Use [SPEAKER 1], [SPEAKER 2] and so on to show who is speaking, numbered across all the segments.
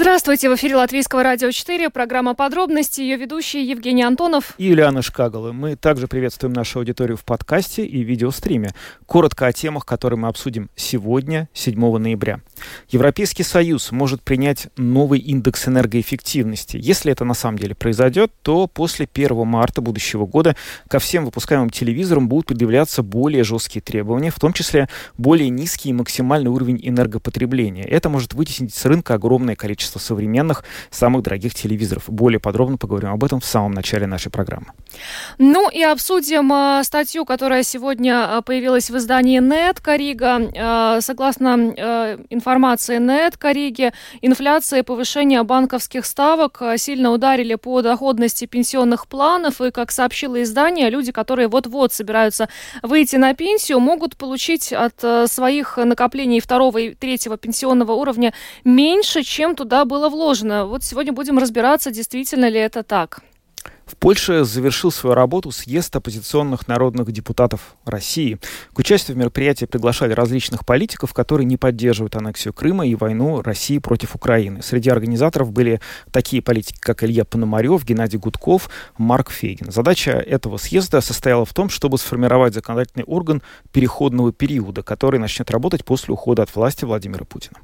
[SPEAKER 1] Здравствуйте, в эфире Латвийского радио 4, программа «Подробности», ее ведущие Евгений Антонов
[SPEAKER 2] и Юлиана Шкагала. Мы также приветствуем нашу аудиторию в подкасте и видеостриме. Коротко о темах, которые мы обсудим сегодня, 7 ноября. Европейский Союз может принять новый индекс энергоэффективности. Если это на самом деле произойдет, то после 1 марта будущего года ко всем выпускаемым телевизорам будут предъявляться более жесткие требования, в том числе более низкий максимальный уровень энергопотребления. Это может вытеснить с рынка огромное количество количество современных, самых дорогих телевизоров. Более подробно поговорим об этом в самом начале нашей программы.
[SPEAKER 1] Ну и обсудим э, статью, которая сегодня а, появилась в издании «Нет Корига». Э, согласно информации «Нет Кориги», инфляция и повышение банковских ставок сильно ударили по доходности пенсионных планов. И, как сообщило издание, люди, которые вот-вот собираются выйти на пенсию, могут получить от своих накоплений второго и третьего пенсионного уровня меньше, чем туда было вложено. Вот сегодня будем разбираться, действительно ли это так.
[SPEAKER 2] В Польше завершил свою работу съезд оппозиционных народных депутатов России. К участию в мероприятии приглашали различных политиков, которые не поддерживают аннексию Крыма и войну России против Украины. Среди организаторов были такие политики, как Илья Пономарев, Геннадий Гудков, Марк Фейгин. Задача этого съезда состояла в том, чтобы сформировать законодательный орган переходного периода, который начнет работать после ухода от власти Владимира Путина.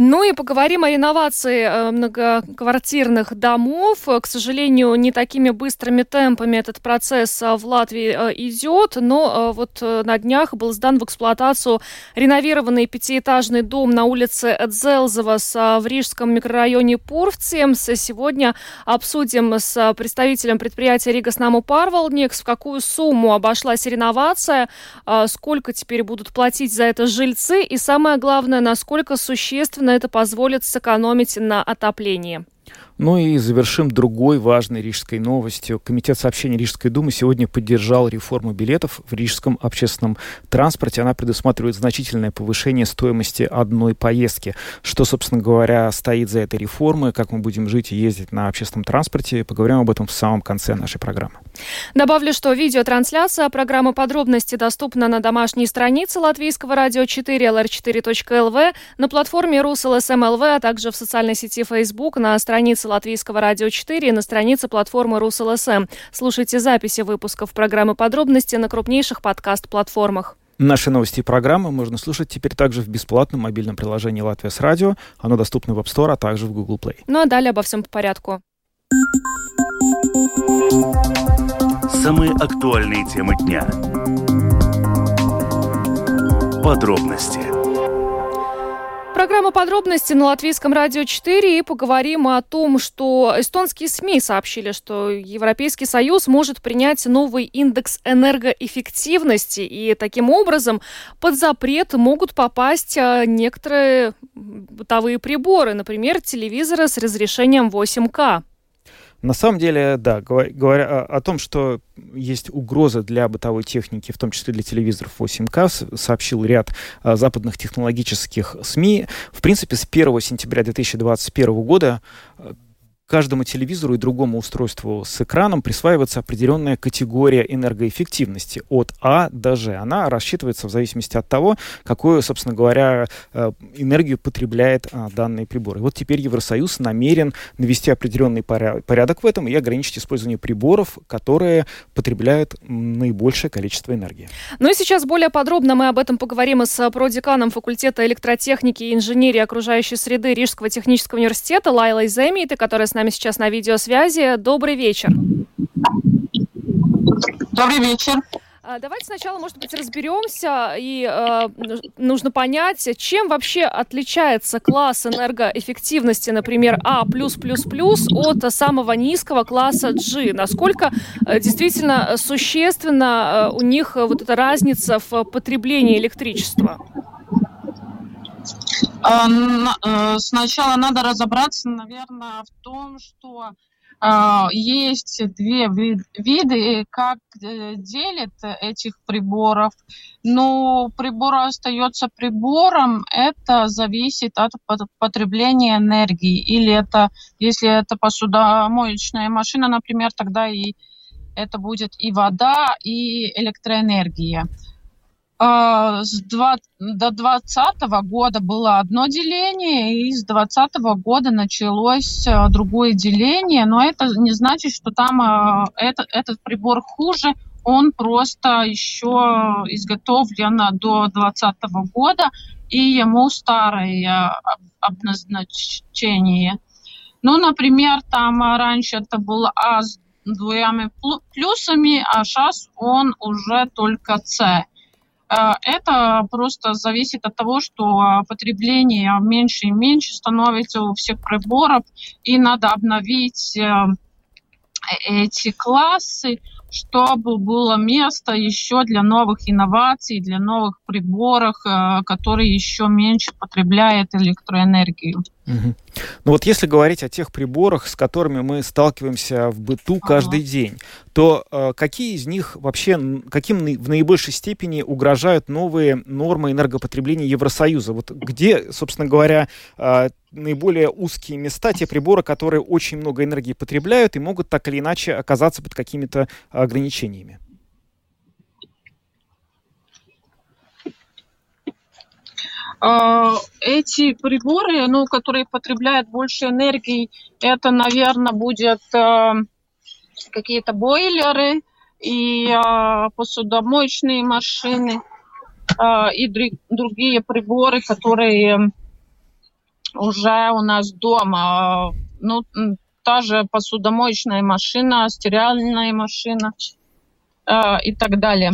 [SPEAKER 1] Ну и поговорим о реновации э, многоквартирных домов. К сожалению, не такими быстрыми темпами этот процесс э, в Латвии э, идет, но вот на днях был сдан в эксплуатацию реновированный пятиэтажный дом на улице Эдзелзова в Рижском микрорайоне Пурвцемс. Сегодня обсудим с представителем предприятия Рига Наму Парвалникс, в какую сумму обошлась реновация, сколько теперь будут платить за это жильцы и самое главное, насколько существенно существенно это позволит сэкономить на отоплении.
[SPEAKER 2] Ну и завершим другой важной рижской новостью. Комитет сообщений Рижской думы сегодня поддержал реформу билетов в рижском общественном транспорте. Она предусматривает значительное повышение стоимости одной поездки. Что, собственно говоря, стоит за этой реформой, как мы будем жить и ездить на общественном транспорте, поговорим об этом в самом конце нашей программы.
[SPEAKER 1] Добавлю, что видеотрансляция программы подробности доступна на домашней странице Латвийского радио 4 lr4.lv, на платформе РусЛСМЛВ, а также в социальной сети Facebook, на странице Латвийского радио 4 и на странице платформы РусЛСМ. Слушайте записи выпусков программы «Подробности» на крупнейших подкаст-платформах.
[SPEAKER 2] Наши новости и программы можно слушать теперь также в бесплатном мобильном приложении «Латвия с радио». Оно доступно в App Store, а также в Google Play.
[SPEAKER 1] Ну а далее обо всем по порядку.
[SPEAKER 3] Самые актуальные темы дня. Подробности
[SPEAKER 1] Программа подробности на Латвийском радио 4 и поговорим о том, что эстонские СМИ сообщили, что Европейский Союз может принять новый индекс энергоэффективности, и таким образом под запрет могут попасть а, некоторые бытовые приборы, например, телевизоры с разрешением 8К.
[SPEAKER 2] На самом деле, да, говоря о том, что есть угроза для бытовой техники, в том числе для телевизоров 8К, сообщил ряд а, западных технологических СМИ. В принципе, с 1 сентября 2021 года а, каждому телевизору и другому устройству с экраном присваивается определенная категория энергоэффективности от А до Ж. Она рассчитывается в зависимости от того, какую, собственно говоря, э, энергию потребляет а, данный прибор. И вот теперь Евросоюз намерен навести определенный порядок в этом и ограничить использование приборов, которые потребляют наибольшее количество энергии.
[SPEAKER 1] Ну и сейчас более подробно мы об этом поговорим с продеканом факультета электротехники и инженерии окружающей среды Рижского технического университета Лайлой Земиты, которая с нами сейчас на видеосвязи. Добрый вечер.
[SPEAKER 4] Добрый вечер.
[SPEAKER 1] А, давайте сначала, может быть, разберемся и э, нужно понять, чем вообще отличается класс энергоэффективности, например, А от самого низкого класса G. Насколько э, действительно существенно э, у них вот эта разница в потреблении электричества?
[SPEAKER 4] Э, сначала надо разобраться, наверное, в том, что
[SPEAKER 5] Есть две виды, как делят этих приборов. Но прибор остается прибором, это зависит от потребления энергии. Или это, если это посудомоечная машина, например, тогда и это будет и вода, и электроэнергия. А, с 20, до 2020 года было одно деление, и с 2020 года началось а, другое деление, но это не значит, что там а, это, этот прибор хуже, он просто еще изготовлен до 2020 года, и ему старое обозначение. Ну, например, там раньше это был А с двумя плюсами, а сейчас он уже только С. Э, это просто зависит от того, что потребление меньше и меньше становится у всех приборов, и надо обновить э, эти классы, чтобы было место еще для новых инноваций, для новых приборов, э, которые еще меньше потребляют электроэнергию.
[SPEAKER 2] Угу. Ну вот если говорить о тех приборах, с которыми мы сталкиваемся в быту каждый день, то э, какие из них вообще, каким в наибольшей степени угрожают новые нормы энергопотребления Евросоюза? Вот где, собственно говоря, э, наиболее узкие места, те приборы, которые очень много энергии потребляют и могут так или иначе оказаться под какими-то ограничениями?
[SPEAKER 5] Эти приборы, ну, которые потребляют больше энергии, это, наверное, будет а, какие-то бойлеры и а, посудомоечные машины и другие приборы, которые уже у нас дома. Ну, та же посудомоечная машина, стиральная машина и так далее.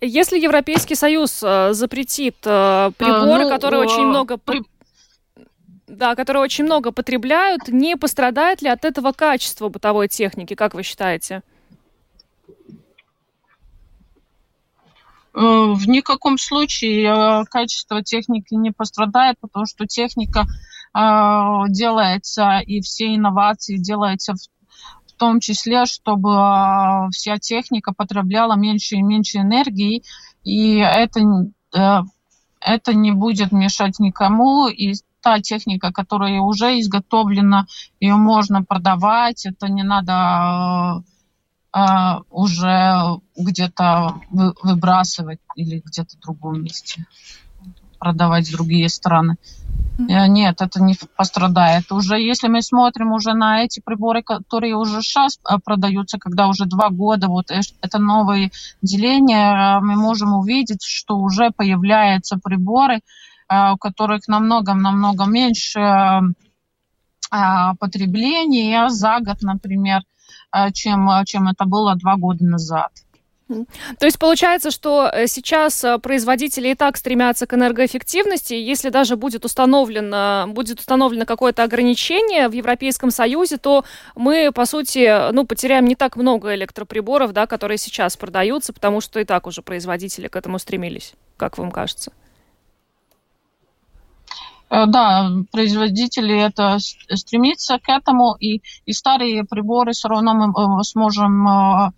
[SPEAKER 1] Если Европейский Союз э, запретит э, приборы, а, ну, которые э, очень много... При... Да, которые очень много потребляют, не пострадает ли от этого качество бытовой техники, как вы считаете?
[SPEAKER 5] Э, в никаком случае качество техники не пострадает, потому что техника делается и все инновации делаются в в том числе, чтобы а, вся техника потребляла меньше и меньше энергии, и это, э, это не будет мешать никому, и та техника, которая уже изготовлена, ее можно продавать, это не надо э, э, уже где-то выбрасывать или где-то в другом месте продавать в другие страны. Э, нет, это не пострадает. Уже если мы смотрим уже на эти приборы, которые уже сейчас э, продаются, когда уже два года, вот это новые деления, э, мы можем увидеть, что уже появляются приборы, у которых намного-намного меньше потребления за год, например, чем, чем это было два года назад.
[SPEAKER 1] То есть получается, что э, сейчас э, производители и так стремятся к энергоэффективности. Если даже будет установлено, будет установлено какое-то ограничение в Европейском Союзе, то мы, по сути, ну, потеряем не так много электроприборов, да, которые сейчас продаются, потому что и так уже производители к этому стремились. Как вам кажется?
[SPEAKER 5] Э, да, производители это стремятся к этому, и, и старые приборы все равно мы сможем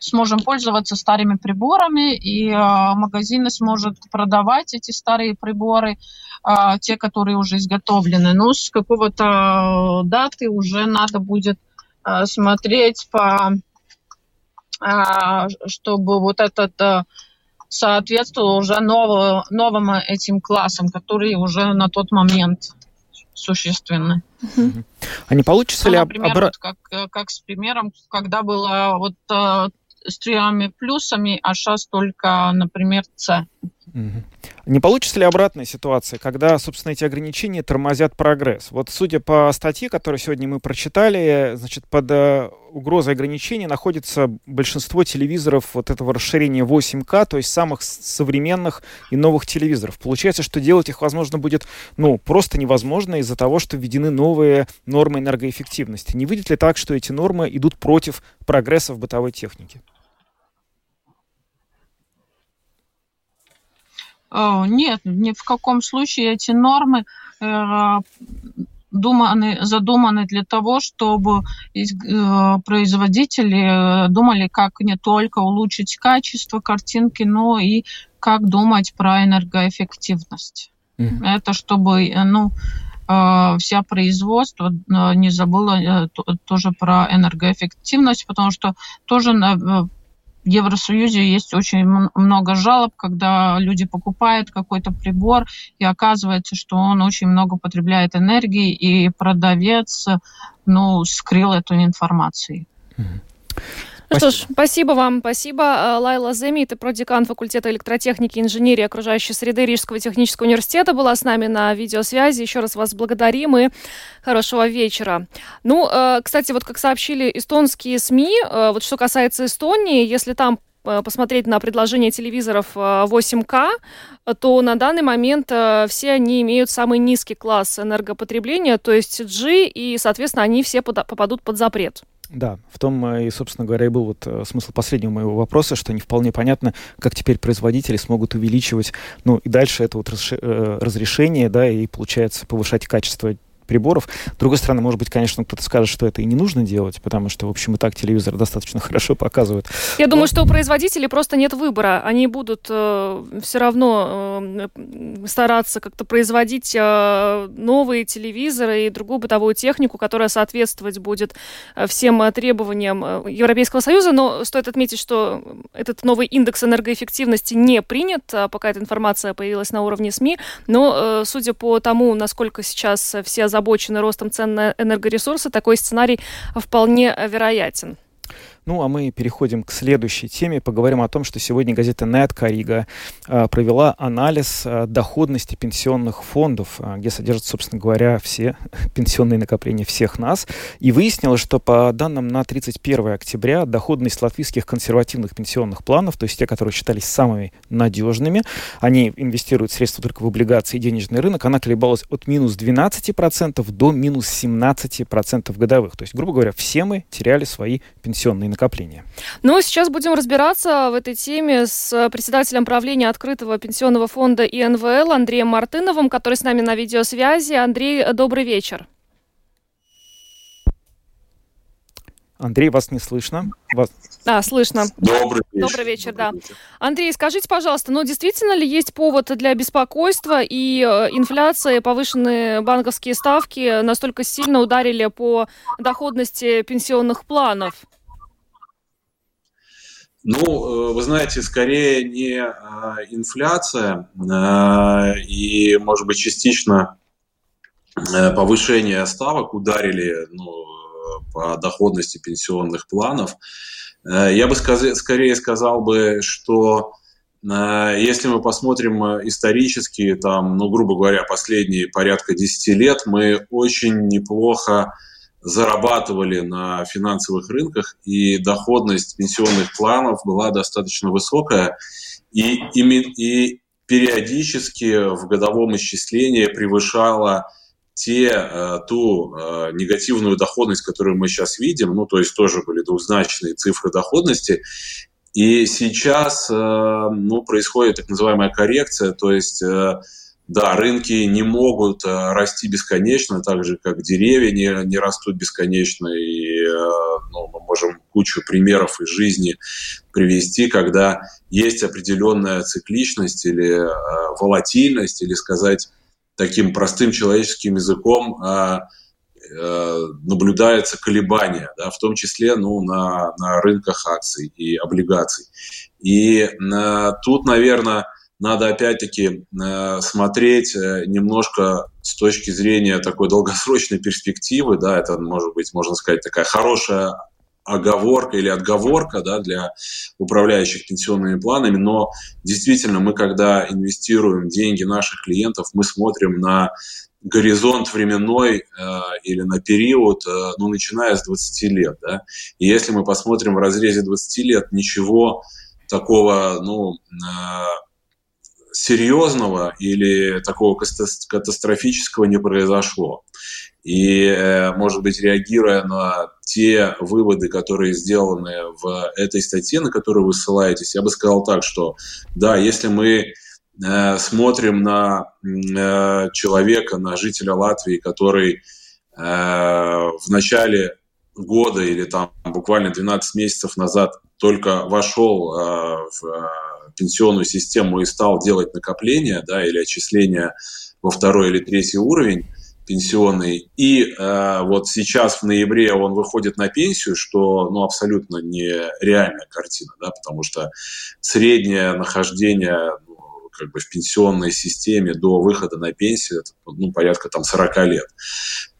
[SPEAKER 5] сможем пользоваться старыми приборами, и э, магазины сможет продавать эти старые приборы, э, те, которые уже изготовлены. Но с какого-то даты уже надо будет э, смотреть по чтобы вот этот соответствовал уже новым, новым этим классам, которые уже на тот момент существенны.
[SPEAKER 2] А не получится
[SPEAKER 5] ну,
[SPEAKER 2] ли...
[SPEAKER 5] Например, обра... вот как, э, как с примером, когда было вот э, с тремя плюсами, а сейчас только, например, С.
[SPEAKER 2] Не получится ли обратная ситуация, когда, собственно, эти ограничения тормозят прогресс? Вот судя по статье, которую сегодня мы прочитали, значит, под э, угрозой ограничений находится большинство телевизоров вот этого расширения 8К, то есть самых современных и новых телевизоров. Получается, что делать их, возможно, будет, ну, просто невозможно из-за того, что введены новые нормы энергоэффективности. Не выйдет ли так, что эти нормы идут против прогресса в бытовой технике?
[SPEAKER 5] Нет, ни в каком случае эти нормы э, думаны, задуманы для того, чтобы производители думали, как не только улучшить качество картинки, но и как думать про энергоэффективность. Mm-hmm. Это чтобы, ну, вся производство не забыла тоже про энергоэффективность, потому что тоже в Евросоюзе есть очень много жалоб, когда люди покупают какой-то прибор, и оказывается, что он очень много потребляет энергии, и продавец ну, скрыл эту информацию.
[SPEAKER 1] Ну что ж, спасибо вам, спасибо. Э, Лайла Земит, продекан факультета электротехники и инженерии окружающей среды Рижского технического университета, была с нами на видеосвязи. Еще раз вас благодарим и хорошего вечера. Ну, э, кстати, вот как сообщили эстонские СМИ, э, вот что касается Эстонии, если там посмотреть на предложение телевизоров 8К, то на данный момент все они имеют самый низкий класс энергопотребления, то есть G, и, соответственно, они все попадут под запрет.
[SPEAKER 2] Да, в том э, и, собственно говоря, и был вот э, смысл последнего моего вопроса, что не вполне понятно, как теперь производители смогут увеличивать, ну и дальше это вот э, разрешение, да, и получается повышать качество приборов. С другой стороны, может быть, конечно, кто-то скажет, что это и не нужно делать, потому что, в общем, и так телевизор достаточно хорошо показывает.
[SPEAKER 1] Я Но... думаю, что у производителей просто нет выбора. Они будут э, все равно э, стараться как-то производить э, новые телевизоры и другую бытовую технику, которая соответствовать будет э, всем э, требованиям э, Европейского Союза. Но стоит отметить, что этот новый индекс энергоэффективности не принят, а пока эта информация появилась на уровне СМИ. Но, судя по тому, насколько сейчас все озабочены ростом цен на энергоресурсы, такой сценарий вполне вероятен.
[SPEAKER 2] Ну, а мы переходим к следующей теме. Поговорим о том, что сегодня газета «Нет Карига» а, провела анализ а, доходности пенсионных фондов, а, где содержатся, собственно говоря, все пенсионные накопления всех нас. И выяснилось, что по данным на 31 октября доходность латвийских консервативных пенсионных планов, то есть те, которые считались самыми надежными, они инвестируют средства только в облигации и денежный рынок, она колебалась от минус 12% до минус 17% годовых. То есть, грубо говоря, все мы теряли свои пенсионные накопления.
[SPEAKER 1] Ну, сейчас будем разбираться в этой теме с председателем правления открытого пенсионного фонда ИНВЛ Андреем Мартыновым, который с нами на видеосвязи. Андрей, добрый вечер.
[SPEAKER 2] Андрей, вас не слышно. Вас...
[SPEAKER 1] А, слышно.
[SPEAKER 4] Добрый вечер.
[SPEAKER 1] Добрый вечер, да. Андрей, скажите, пожалуйста, ну действительно ли есть повод для беспокойства и э, инфляция, повышенные банковские ставки настолько сильно ударили по доходности пенсионных планов?
[SPEAKER 4] Ну, э, вы знаете, скорее не а, инфляция а, и, может быть, частично э, повышение ставок ударили ну, по доходности пенсионных планов. Э, я бы скорее сказал бы, что если мы посмотрим исторически, там, ну, грубо говоря, последние порядка 10 лет, мы очень неплохо зарабатывали на финансовых рынках, и доходность пенсионных планов была достаточно высокая, и, и, и периодически в годовом исчислении превышала те, э, ту э, негативную доходность, которую мы сейчас видим, ну, то есть тоже были двузначные цифры доходности, и сейчас, э, ну, происходит так называемая коррекция, то есть да, рынки не могут э, расти бесконечно, так же как деревья не, не растут бесконечно. И э, ну, мы можем кучу примеров из жизни привести, когда есть определенная цикличность или э, волатильность, или сказать таким простым человеческим языком, наблюдается колебание, да, в том числе ну, на, на рынках акций и облигаций. И э, тут, наверное, надо опять-таки э, смотреть э, немножко с точки зрения такой долгосрочной перспективы, да, это может быть, можно сказать, такая хорошая оговорка или отговорка да, для управляющих пенсионными планами, но действительно мы, когда инвестируем деньги наших клиентов, мы смотрим на горизонт временной э, или на период, э, ну, начиная с 20 лет. Да? И если мы посмотрим в разрезе 20 лет, ничего такого, ну, э, серьезного или такого катастрофического не произошло. И, э, может быть, реагируя на те выводы, которые сделаны в этой статье, на которую вы ссылаетесь, я бы сказал так, что да, если мы э, смотрим на э, человека, на жителя Латвии, который в начале года или там буквально 12 месяцев назад только вошел в пенсионную систему и стал делать накопления, да, или отчисления во второй или третий уровень пенсионный, и э, вот сейчас в ноябре он выходит на пенсию, что ну, абсолютно нереальная картина, да, потому что среднее нахождение ну, как бы в пенсионной системе до выхода на пенсию это ну, порядка там 40 лет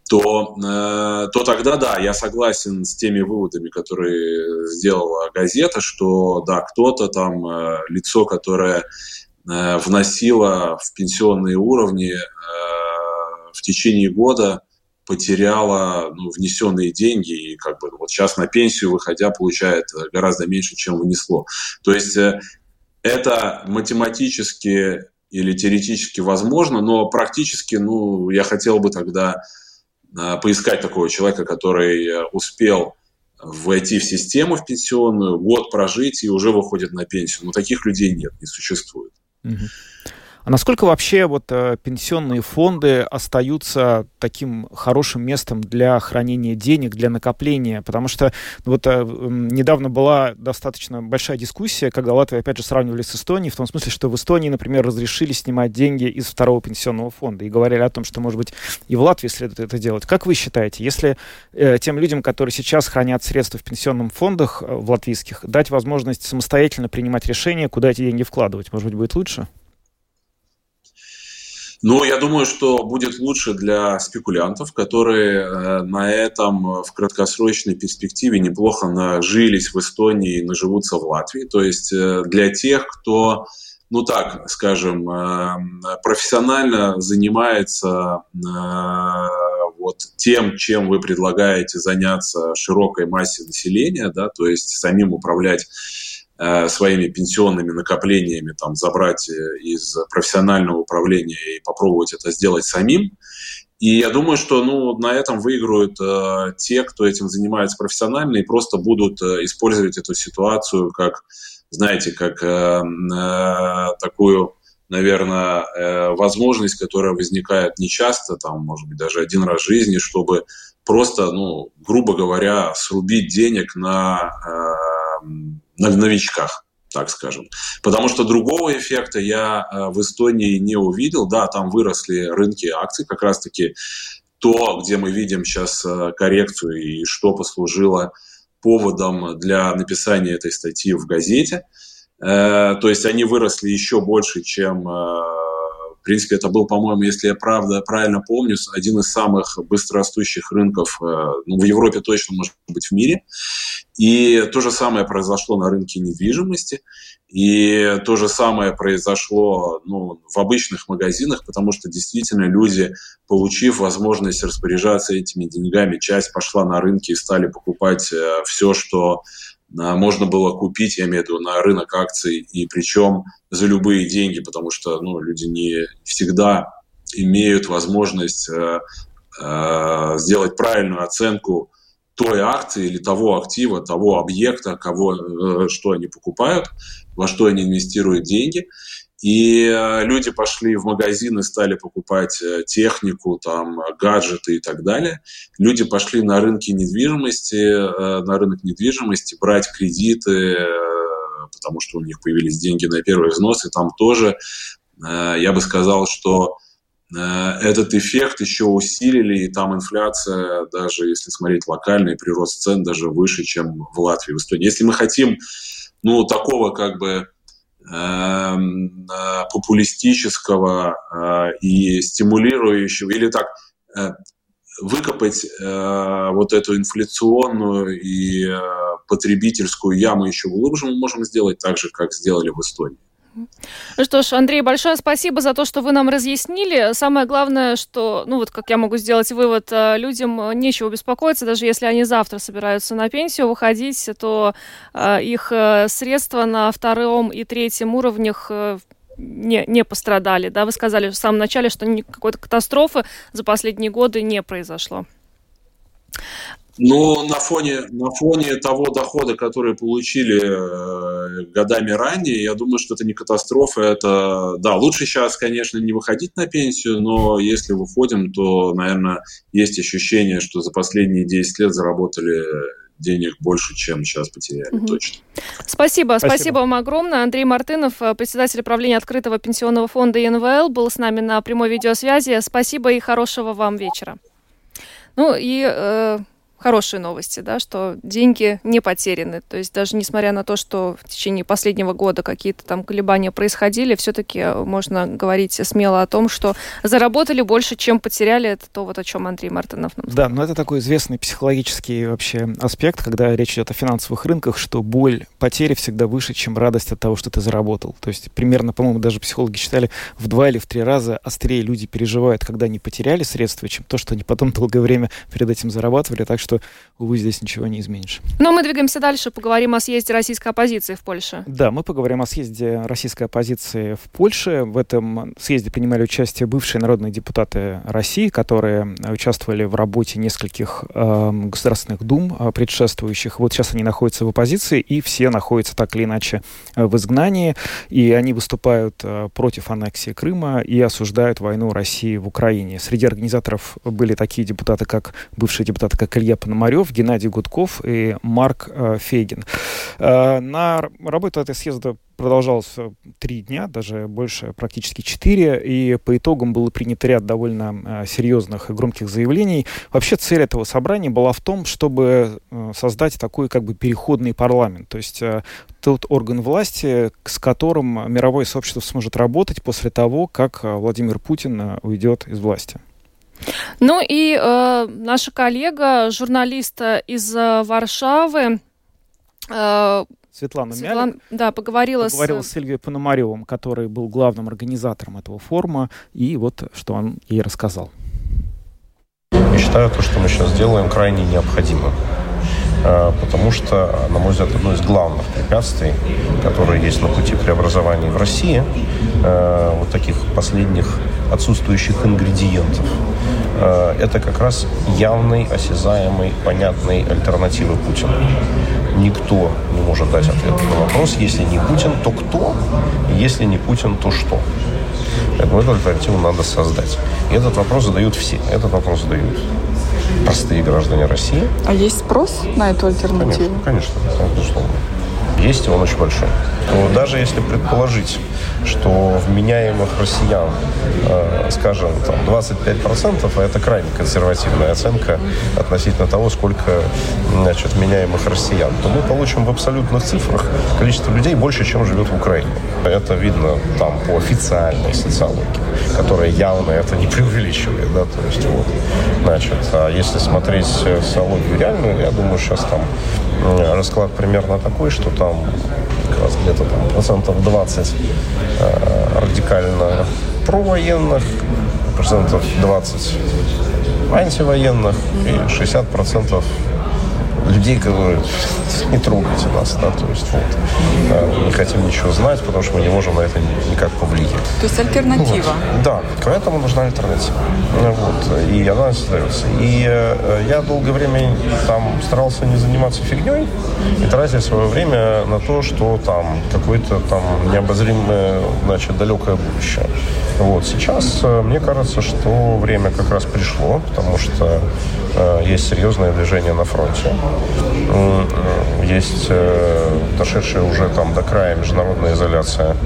[SPEAKER 4] то, э, то тогда да, я согласен с теми выводами, которые сделала газета, что да, кто-то там, э, лицо, которое э, вносило в пенсионные уровни в течение года потеряла ну, внесенные деньги и как бы вот сейчас на пенсию выходя получает гораздо меньше, чем внесло. То есть это математически или теоретически возможно, но практически, ну, я хотел бы тогда поискать такого человека, который э, успел войти в систему в пенсионную, год прожить и уже выходит на пенсию. Но таких людей нет, не существует.
[SPEAKER 2] Угу. А насколько вообще вот э, пенсионные фонды остаются таким хорошим местом для хранения денег, для накопления? Потому что ну, вот э, недавно была достаточно большая дискуссия, когда Латвию опять же сравнивали с Эстонией, в том смысле, что в Эстонии, например, разрешили снимать деньги из второго пенсионного фонда и говорили о том, что, может быть, и в Латвии следует это делать. Как вы считаете, если э, тем людям, которые сейчас хранят средства в пенсионных фондах э, в латвийских, дать возможность самостоятельно принимать решения, куда эти деньги вкладывать, может быть, будет лучше?
[SPEAKER 4] Но я думаю, что будет лучше для спекулянтов, которые э, на этом в краткосрочной перспективе неплохо нажились в Эстонии и наживутся в Латвии. То есть э, для тех, кто ну так, скажем, э, профессионально занимается вот тем, чем вы предлагаете заняться широкой массе населения, да, то есть самим управлять своими пенсионными накоплениями там забрать э, из профессионального управления и попробовать это сделать самим. И я думаю, что ну, на этом выиграют э, те, кто этим занимается профессионально, и просто будут э, использовать эту ситуацию как, знаете, как э, э, такую, наверное, э, возможность, которая возникает нечасто, там, может быть, даже один раз в жизни, чтобы просто, ну, грубо говоря, срубить денег на э, на новичках так скажем. Потому что другого эффекта я э, в Эстонии не увидел. Да, там выросли рынки акций, как раз-таки то, где мы видим сейчас э, коррекцию и что послужило поводом для написания этой статьи в газете. Э, то есть они выросли еще больше, чем принципе, это был, по-моему, если я правда, правильно помню, один из самых быстрорастущих рынков, э, ну, в Европе точно, может быть, в мире. И то же самое произошло на рынке недвижимости. И то же самое произошло ну, в обычных магазинах, потому что действительно люди, получив возможность распоряжаться этими деньгами, часть пошла на рынки и стали покупать э, все, что можно было купить, я имею в виду, на рынок акций, и причем за любые деньги, потому что ну, люди не всегда имеют возможность э, э, сделать правильную оценку той акции или того актива, того объекта, кого, э, что они покупают, во что они инвестируют деньги. И э, люди пошли в магазин и стали покупать э, технику, там, гаджеты и так далее. Люди пошли на рынки недвижимости, э, на рынок недвижимости брать кредиты, потому что у них появились деньги на первый взнос, и там тоже, я бы сказал, что этот эффект еще усилили, и там инфляция, даже если смотреть локальный прирост цен, даже выше, чем в Латвии, в Эстонии. Если мы хотим, ну, такого как бы э, популистического э, и стимулирующего, или так, э, выкопать вот эту инфляционную и потребительскую яму еще глубже мы можем сделать так же, как сделали в Эстонии.
[SPEAKER 1] Ну что ж, Андрей, большое спасибо за то, что вы нам разъяснили. Самое главное, что, ну вот как я могу сделать вывод, э, людям нечего беспокоиться, даже если они завтра собираются на пенсию выходить, то э, их э, средства на втором и третьем уровнях не, не пострадали. Да? Вы сказали в самом начале, что какой-то катастрофы за последние годы не произошло.
[SPEAKER 4] Но на фоне, на фоне того дохода, который получили э, годами ранее, я думаю, что это не катастрофа. Это, да, лучше сейчас, конечно, не выходить на пенсию, но если выходим, то, наверное, есть ощущение, что за последние 10 лет заработали денег больше, чем сейчас потеряли, угу. точно.
[SPEAKER 1] Спасибо. Спасибо. Спасибо вам огромное. Андрей Мартынов, э, председатель правления открытого пенсионного фонда ИНВЛ, был с нами на прямой видеосвязи. Спасибо и хорошего вам вечера. Ну и э, хорошие новости, да, что деньги не потеряны. То есть даже несмотря на то, что в течение последнего года какие-то там колебания происходили, все-таки можно говорить смело о том, что заработали больше, чем потеряли. Это то, вот о чем Андрей Мартынов нам
[SPEAKER 2] сказал. Да, но это такой известный психологический вообще аспект, когда речь идет о финансовых рынках, что боль потери всегда выше, чем радость от того, что ты заработал. То есть примерно, по-моему, даже психологи считали, в два или в три раза острее люди переживают, когда они потеряли средства, чем то, что они потом долгое время перед этим зарабатывали. Так что что, увы, здесь ничего не изменишь.
[SPEAKER 1] Но мы двигаемся дальше, поговорим о съезде российской оппозиции в Польше.
[SPEAKER 2] Да, мы поговорим о съезде российской оппозиции в Польше. В этом съезде принимали участие бывшие народные депутаты России, которые участвовали в работе нескольких э, государственных дум э, предшествующих. Вот сейчас они находятся в оппозиции, и все находятся так или иначе э, в изгнании, и они выступают э, против аннексии Крыма и осуждают войну России в Украине. Среди организаторов были такие депутаты, как бывшие депутаты, как Илья Пономарев, Геннадий Гудков и Марк э, Фейгин. Э, на работу этой съезда продолжалась э, три дня, даже больше, практически четыре, и по итогам был принят ряд довольно серьезных и громких заявлений. Вообще цель этого собрания была в том, чтобы создать такой как бы переходный парламент, то есть тот орган власти, с которым мировое сообщество сможет работать после того, как Владимир Путин уйдет из власти.
[SPEAKER 1] Ну и э, наша коллега, журналист из э, Варшавы,
[SPEAKER 2] э, Светлана Светлана,
[SPEAKER 1] Мялик да, поговорила,
[SPEAKER 2] поговорила с... с Сильвией Пономаревым, который был главным организатором этого форума, и вот что он ей рассказал.
[SPEAKER 6] Я считаю, то, что мы сейчас делаем, крайне необходимо. Э, потому что, на мой взгляд, одно из главных препятствий, которые есть на пути преобразования в России, э, вот таких последних отсутствующих ингредиентов, э, это как раз явный, осязаемый, понятный альтернативы Путину. Никто не может дать ответ на вопрос, если не Путин, то кто? Если не Путин, то что? Поэтому эту альтернативу надо создать. И этот вопрос задают все. Этот вопрос задают простые граждане России.
[SPEAKER 7] А есть спрос на эту альтернативу?
[SPEAKER 6] Конечно, конечно, безусловно. Есть, и он очень большой. Но даже если предположить, что вменяемых россиян, э, скажем, там 25%, а это крайне консервативная оценка относительно того, сколько значит, вменяемых россиян, то мы получим в абсолютных цифрах количество людей больше, чем живет в Украине. Это видно там по официальной социологии, которая явно это не преувеличивает. Да? То есть, вот, значит, а если смотреть социологию реальную, я думаю, сейчас там расклад примерно такой, что там как раз где-то там процентов 20 э, радикально провоенных, процентов 20 антивоенных и 60 процентов людей, которые не трогайте нас, да, то есть вот, не хотим ничего знать, потому что мы не можем на это никак повлиять.
[SPEAKER 7] То есть альтернатива?
[SPEAKER 6] Вот. Да, поэтому нужна альтернатива. Вот, и она остается. И э, я долгое время там старался не заниматься фигней и тратить свое время на то, что там какое-то там необозримое, значит, далекое будущее. Вот, сейчас э, мне кажется, что время как раз пришло, потому что есть серьезное движение на фронте. Э, есть э, дошедшая уже там до края международная изоляция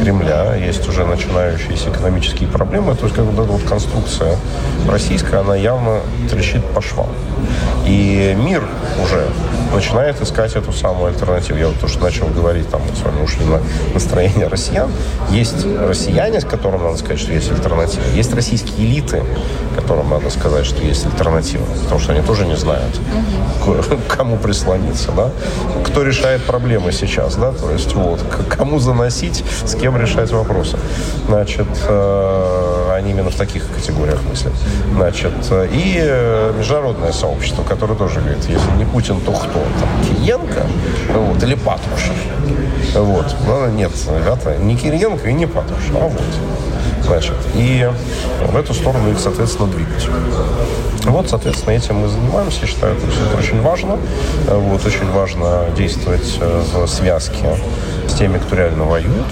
[SPEAKER 6] Кремля, есть уже начинающиеся экономические проблемы. То есть как бы эта вот конструкция российская, она явно трещит по швам. И мир уже начинает искать эту самую альтернативу. Я вот то, что начал говорить, там мы с вами ушли на настроение россиян. Есть россияне, с которым надо сказать, что есть альтернатива. Есть российские элиты, которым надо сказать, что есть альтернатива. Потому что они тоже не знают, к кому прислониться, да? Кто решает проблемы сейчас, да? То есть вот, к кому заносить, с кем решать вопросы. Значит, э, они именно в таких категориях мыслят. Значит, и э, международное сообщество, которое тоже говорит, если не Путин, то кто? Там, Кириенко вот, или Патрушев? Вот. Но нет, ребята, не Кириенко и не Патрушев, а вот. Значит, и в эту сторону их, соответственно, двигать. Вот, соответственно, этим мы занимаемся. Я считаю, это, это очень важно. Э, Вот, очень важно действовать э, в связке с теми, кто реально воюет.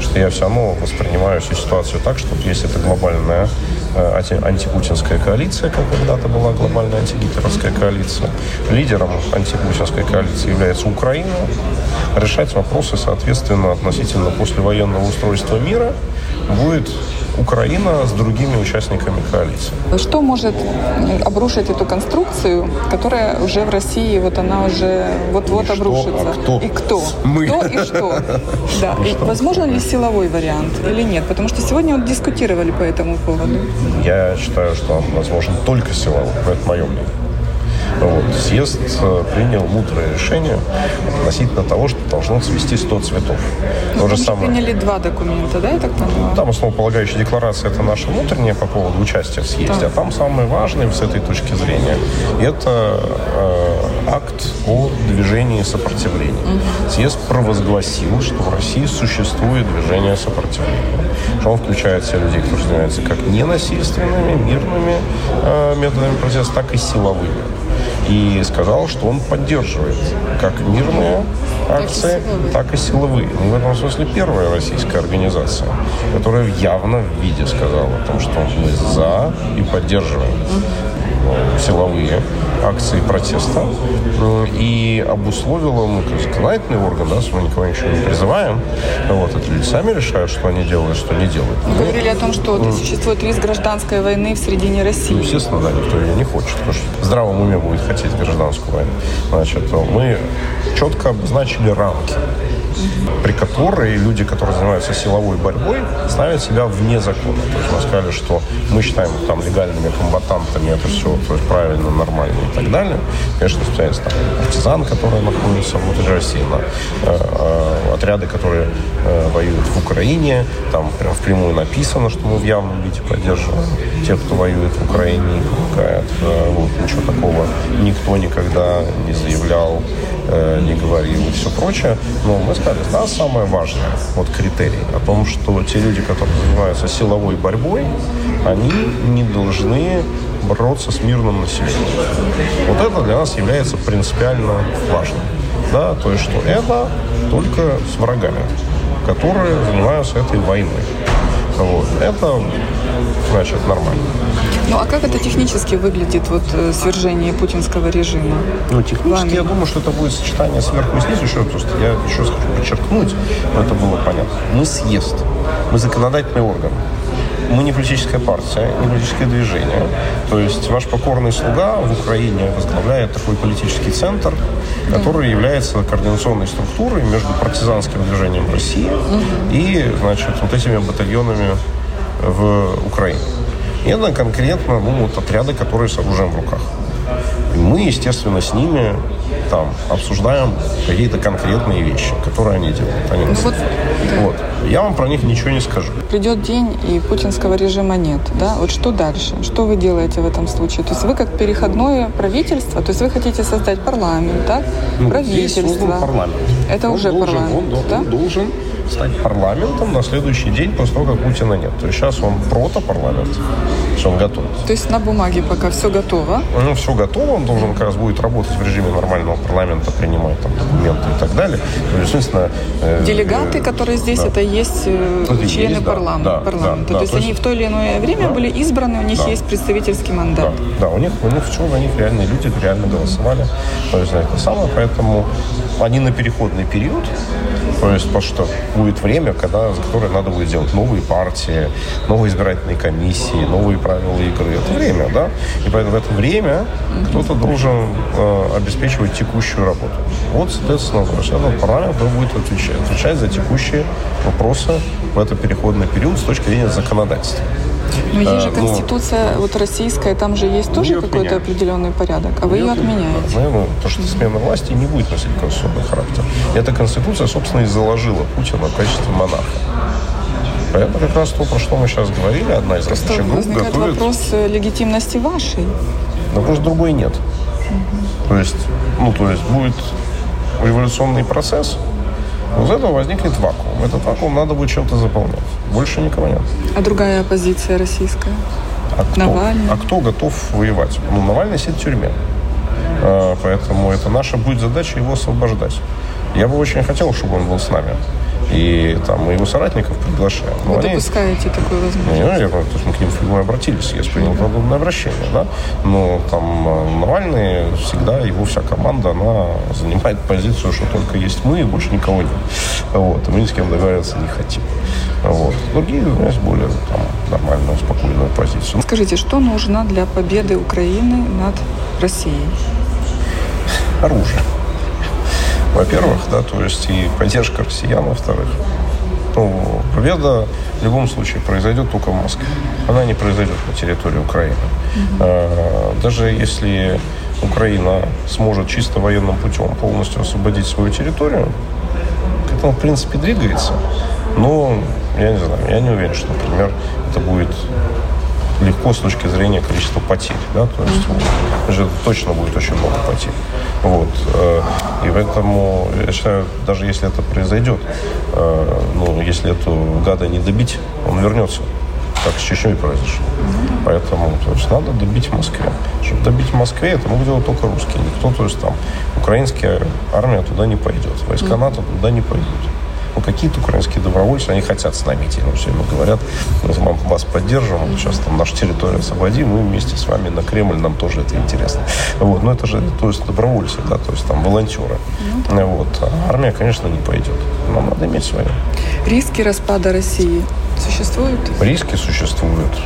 [SPEAKER 6] Что я все равно воспринимаю всю ситуацию так, что если это глобальная э, анти- антипутинская коалиция, как когда-то была глобальная антигитлеровская коалиция, лидером антипутинской коалиции является Украина. Решать вопросы, соответственно, относительно послевоенного устройства мира будет Украина с другими участниками коалиции.
[SPEAKER 7] Что может обрушить эту конструкцию, которая уже в России, вот она уже вот-вот
[SPEAKER 6] И что,
[SPEAKER 7] обрушится?
[SPEAKER 6] а кто?
[SPEAKER 7] И кто?
[SPEAKER 6] Мы.
[SPEAKER 7] Кто и что? Да. И возможно ли силовой вариант или нет? Потому что сегодня вот дискутировали по этому поводу.
[SPEAKER 6] Я считаю, что он возможен только силовой. Это мое мнение. Вот. Съезд э, принял мудрое решение относительно того, что должно цвести 100 цветов. То же самое.
[SPEAKER 7] приняли два документа, да, я так поняла?
[SPEAKER 6] Там основополагающая декларация – это наша внутренняя по поводу участия в съезде, а там самое важное с этой точки зрения – это э, акт о движении сопротивления. Съезд провозгласил, что в России существует движение сопротивления, что он включает в себя людей, которые занимаются как ненасильственными, мирными э, методами протеста, так и силовыми. И сказал, что он поддерживает как мирные акции, так и силовые. Ну, в этом смысле первая российская организация, которая в явном виде сказала о том, что мы за и поддерживаем силовые акции протеста э, и обусловила, ну, как законодательный орган, да, мы никого ничего не призываем, вот, это люди сами решают, что они делают, что не делают.
[SPEAKER 7] Вы говорили о том, что вот существует риск гражданской войны в середине
[SPEAKER 6] Ну,
[SPEAKER 7] России.
[SPEAKER 6] естественно, да, никто ее не хочет, потому что в здравом уме будет хотеть гражданскую войну. Значит, мы четко обозначили рамки, при которой люди, которые занимаются силовой борьбой, ставят себя вне закона. То есть мы сказали, что мы считаем там легальными комбатантами, это все то есть правильно, нормально и так далее. Конечно, специалисты там партизан, которые находятся внутри России, на, э, э, отряды, которые э, воюют в Украине, там прям впрямую написано, что мы в явном виде поддерживаем тех, кто воюет в Украине и помогает. Э, Вот, ничего такого никто никогда не заявлял, э, не говорил и все прочее. Но мы сказали, да, самое важное, вот критерий о том, что те люди, которые занимаются силовой борьбой, они не должны бороться с мирным населением. Вот это для нас является принципиально важным. Да, то есть, что это только с врагами, которые занимаются этой войной. Вот. Это, значит, нормально.
[SPEAKER 7] Ну а как это технически выглядит, вот э, свержение путинского режима?
[SPEAKER 6] Ну, технически,
[SPEAKER 7] Вами.
[SPEAKER 6] я думаю, что это будет сочетание сверху и снизу. Еще просто я еще раз хочу подчеркнуть, но это было понятно. Мы съезд, мы законодательный орган. Мы не политическая партия, не политическое движение. То есть ваш покорный слуга в Украине возглавляет такой политический центр, который является координационной структурой между партизанским движением России и, значит, вот этими батальонами в Украине. И конкретно ну, вот отряды, которые с оружием в руках. И мы, естественно, с ними там обсуждаем какие-то конкретные вещи, которые они делают. Они
[SPEAKER 7] вот,
[SPEAKER 6] вот. Я вам про них ничего не скажу.
[SPEAKER 7] Придет день, и путинского режима нет, да? Вот что дальше? Что вы делаете в этом случае? То есть вы как переходное правительство, то есть вы хотите создать парламент, да?
[SPEAKER 6] Ну, здесь создан
[SPEAKER 7] Правительство.
[SPEAKER 6] парламент.
[SPEAKER 7] Это
[SPEAKER 6] Он
[SPEAKER 7] уже
[SPEAKER 6] должен,
[SPEAKER 7] парламент,
[SPEAKER 6] Он,
[SPEAKER 7] да?
[SPEAKER 6] он должен стать парламентом на следующий день после того, как Путина нет. То есть сейчас он протопарламент, то есть он готов.
[SPEAKER 7] То есть на бумаге пока все готово.
[SPEAKER 6] Ну, все готово, он должен как раз будет работать в режиме нормального парламента, принимать там документы и так далее. Ну, естественно, э,
[SPEAKER 7] Делегаты, которые здесь,
[SPEAKER 6] да.
[SPEAKER 7] это есть э,
[SPEAKER 6] Это и
[SPEAKER 7] члены
[SPEAKER 6] есть, да,
[SPEAKER 7] парламента.
[SPEAKER 6] да,
[SPEAKER 7] парламента.
[SPEAKER 6] да,
[SPEAKER 7] то есть
[SPEAKER 6] то
[SPEAKER 7] они
[SPEAKER 6] есть-
[SPEAKER 7] в то или иное время
[SPEAKER 6] Да.
[SPEAKER 7] были избраны, у них
[SPEAKER 6] Да.
[SPEAKER 7] есть представительский
[SPEAKER 6] Да,
[SPEAKER 7] мандат.
[SPEAKER 6] да, у них, у них все, за них реальные люди реально голосовали. То есть, это самое, поэтому они на переходный период, то есть, потому что будет время, когда, за которое надо будет делать новые партии, новые избирательные комиссии, новые правила игры. Это время, да? И поэтому в это время кто-то должен э, обеспечивать текущую работу. Вот, соответственно, то этот парламент будет отвечать, отвечать за текущие вопросы в этот переходный период с точки зрения законодательства.
[SPEAKER 7] Но есть же
[SPEAKER 6] Э, ну,
[SPEAKER 7] конституция вот российская, там же есть тоже какой-то определенный порядок, а вы ее отменяете.
[SPEAKER 6] Ну, ну, то, что смена власти не будет носить конституционный характер. Эта конституция, собственно, и заложила Путина в качестве монарха. Это как раз то, про что мы сейчас говорили. Одна из
[SPEAKER 7] Просто
[SPEAKER 6] рабочих групп
[SPEAKER 7] возникает
[SPEAKER 6] готовит.
[SPEAKER 7] вопрос э, легитимности вашей.
[SPEAKER 6] Но просто другой нет. То есть, ну, то есть будет революционный процесс, но из этого возникнет вакуум. Этот вакуум надо будет чем-то заполнять. Больше никого нет.
[SPEAKER 7] А другая оппозиция российская?
[SPEAKER 6] А кто,
[SPEAKER 7] Навальный.
[SPEAKER 6] а кто готов воевать? Ну, Навальный сидит в тюрьме. А, Поэтому это наша будет задача его освобождать. Я бы очень хотел, чтобы он был с нами. И там мы его соратников приглашаем. Но
[SPEAKER 7] Вы
[SPEAKER 6] они-
[SPEAKER 7] допускаете такую
[SPEAKER 6] ну,
[SPEAKER 7] возможность?
[SPEAKER 6] наверное, то есть мы к ним впрямую обратились, я принял подобное обращение, да. Но там э, Навальный всегда, его вся команда, она занимает позицию, что только есть мы и больше никого нет. Вот. И мы ни с кем договариваться не хотим. Вот. Другие занимают более там, нормальную, спокойную позицию.
[SPEAKER 7] Скажите, что нужно для победы Украины над Россией?
[SPEAKER 6] оружие. Во-первых, да, то есть и поддержка россиян, во-вторых. Ну, победа в любом случае произойдет только в Москве. Она не произойдет на территории Украины. Э, Даже если Украина сможет чисто военным путем полностью освободить свою территорию, к этому, в принципе, двигается. Но, я не знаю, я не уверен, что, например, это будет легко с точки зрения количества потерь. Да? То есть же точно будет очень много потерь. Вот. э, И поэтому, я считаю, даже если это произойдет, э, ну, если эту гада не добить, он вернется. Как с Чечней произошло. Поэтому то есть, надо добить в Москве. Чтобы добить в Москве, это могут делать только русские. Никто, то есть там, украинская армия туда не пойдет. Войска НАТО туда не пойдут. Ну, какие-то украинские добровольцы, они хотят с нами идти. Ну, все время говорят, мы вас поддержим, вот сейчас там нашу территорию освободим, мы вместе с вами на Кремль, нам тоже это интересно. Вот. Но это же, то есть, добровольцы, да, то есть там волонтеры. Вот. А армия, конечно, не пойдет. Нам надо иметь свое.
[SPEAKER 7] Риски распада России существуют?
[SPEAKER 6] Риски существуют.